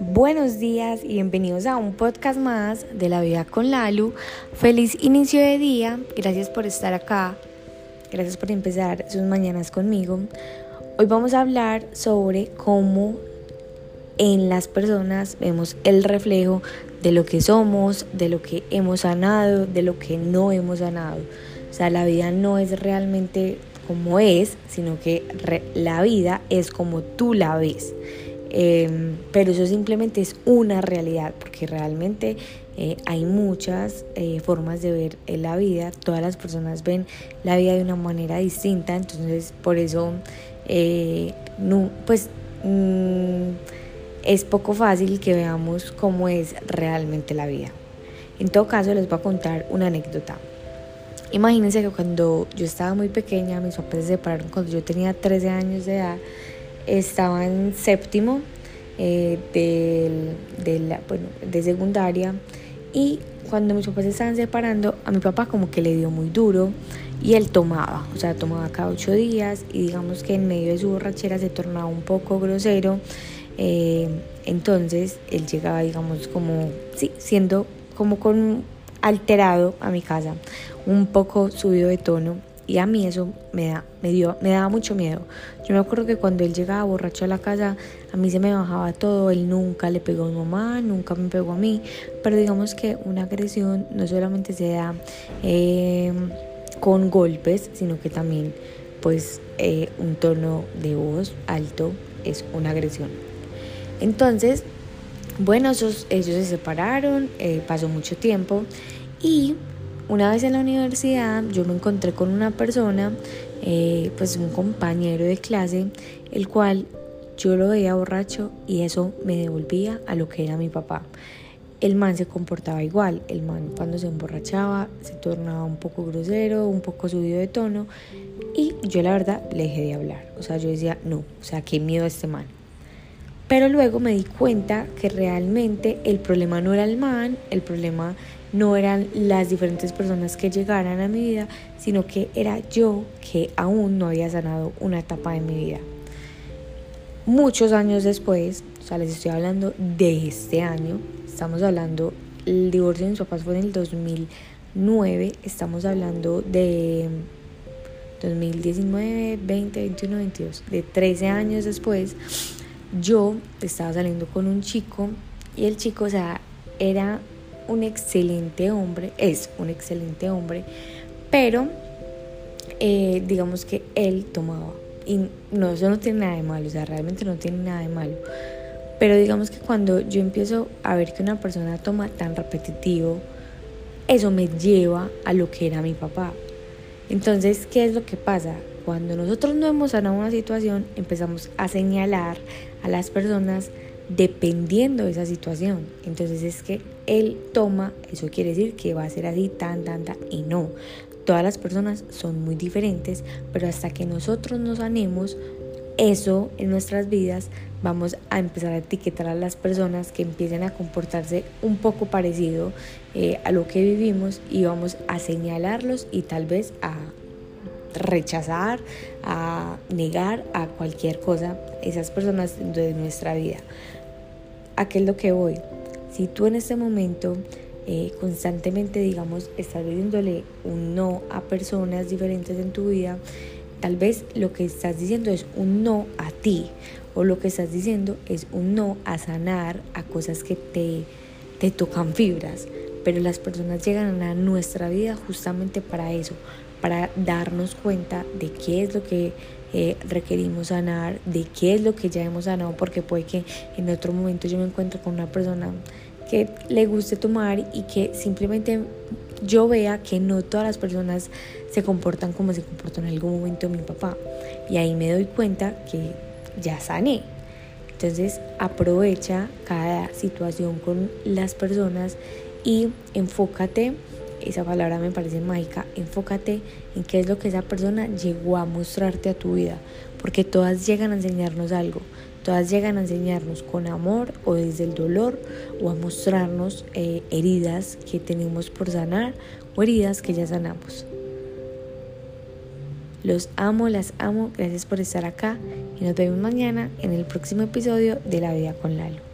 Buenos días y bienvenidos a un podcast más de la vida con Lalu. Feliz inicio de día, gracias por estar acá, gracias por empezar sus mañanas conmigo. Hoy vamos a hablar sobre cómo en las personas vemos el reflejo de lo que somos, de lo que hemos sanado, de lo que no hemos sanado. O sea, la vida no es realmente como es, sino que la vida es como tú la ves. Em, pero eso simplemente es una realidad, porque realmente eh, hay muchas eh, formas de ver la vida, todas las personas ven la vida de una manera distinta, entonces por eso, eh, no, pues mm, es poco fácil que veamos cómo es realmente la vida. En todo caso, les voy a contar una anécdota. Imagínense que cuando yo estaba muy pequeña, mis papás se separaron cuando yo tenía 13 años de edad estaba en séptimo eh, de, la, bueno, de secundaria y cuando mis papás se estaban separando, a mi papá como que le dio muy duro y él tomaba, o sea, tomaba cada ocho días y digamos que en medio de su borrachera se tornaba un poco grosero. Eh, entonces él llegaba, digamos, como, sí, siendo como con alterado a mi casa, un poco subido de tono y a mí eso me, da, me, dio, me daba mucho miedo. Yo me acuerdo que cuando él llegaba borracho a la casa, a mí se me bajaba todo. Él nunca le pegó a mi mamá, nunca me pegó a mí. Pero digamos que una agresión no solamente se da eh, con golpes, sino que también pues eh, un tono de voz alto es una agresión. Entonces, bueno, ellos, ellos se separaron, eh, pasó mucho tiempo y una vez en la universidad yo me encontré con una persona, eh, pues un compañero de clase, el cual yo lo veía borracho y eso me devolvía a lo que era mi papá. El man se comportaba igual, el man cuando se emborrachaba se tornaba un poco grosero, un poco subido de tono y yo la verdad le dejé de hablar, o sea, yo decía, no, o sea, qué miedo a este man. Pero luego me di cuenta que realmente el problema no era el man, el problema no eran las diferentes personas que llegaran a mi vida, sino que era yo que aún no había sanado una etapa de mi vida. Muchos años después, o sea, les estoy hablando de este año, estamos hablando, el divorcio de mis papás fue en el 2009, estamos hablando de 2019, 20, 21, 22, de 13 años después, yo estaba saliendo con un chico y el chico, o sea, era un excelente hombre, es un excelente hombre, pero eh, digamos que él tomaba. Y no, eso no tiene nada de malo, o sea, realmente no tiene nada de malo. Pero digamos que cuando yo empiezo a ver que una persona toma tan repetitivo, eso me lleva a lo que era mi papá. Entonces, ¿qué es lo que pasa? Cuando nosotros no hemos sanado una situación, empezamos a señalar a las personas dependiendo de esa situación. Entonces es que él toma, eso quiere decir que va a ser así, tan, tan, tan, y no. Todas las personas son muy diferentes, pero hasta que nosotros nos sanemos, eso en nuestras vidas vamos a empezar a etiquetar a las personas que empiecen a comportarse un poco parecido eh, a lo que vivimos y vamos a señalarlos y tal vez a rechazar, a negar a cualquier cosa esas personas de nuestra vida. ¿A qué es lo que voy? Si tú en este momento eh, constantemente, digamos, estás diciéndole un no a personas diferentes en tu vida, tal vez lo que estás diciendo es un no a ti o lo que estás diciendo es un no a sanar a cosas que te, te tocan fibras. Pero las personas llegan a nuestra vida justamente para eso, para darnos cuenta de qué es lo que eh, requerimos sanar, de qué es lo que ya hemos sanado, porque puede que en otro momento yo me encuentro con una persona que le guste tomar y que simplemente yo vea que no todas las personas se comportan como se comportó en algún momento mi papá. Y ahí me doy cuenta que ya sané. Entonces aprovecha cada situación con las personas y enfócate esa palabra me parece mágica, enfócate en qué es lo que esa persona llegó a mostrarte a tu vida, porque todas llegan a enseñarnos algo, todas llegan a enseñarnos con amor o desde el dolor o a mostrarnos eh, heridas que tenemos por sanar o heridas que ya sanamos. Los amo, las amo. Gracias por estar acá y nos vemos mañana en el próximo episodio de La Vida con Lalo.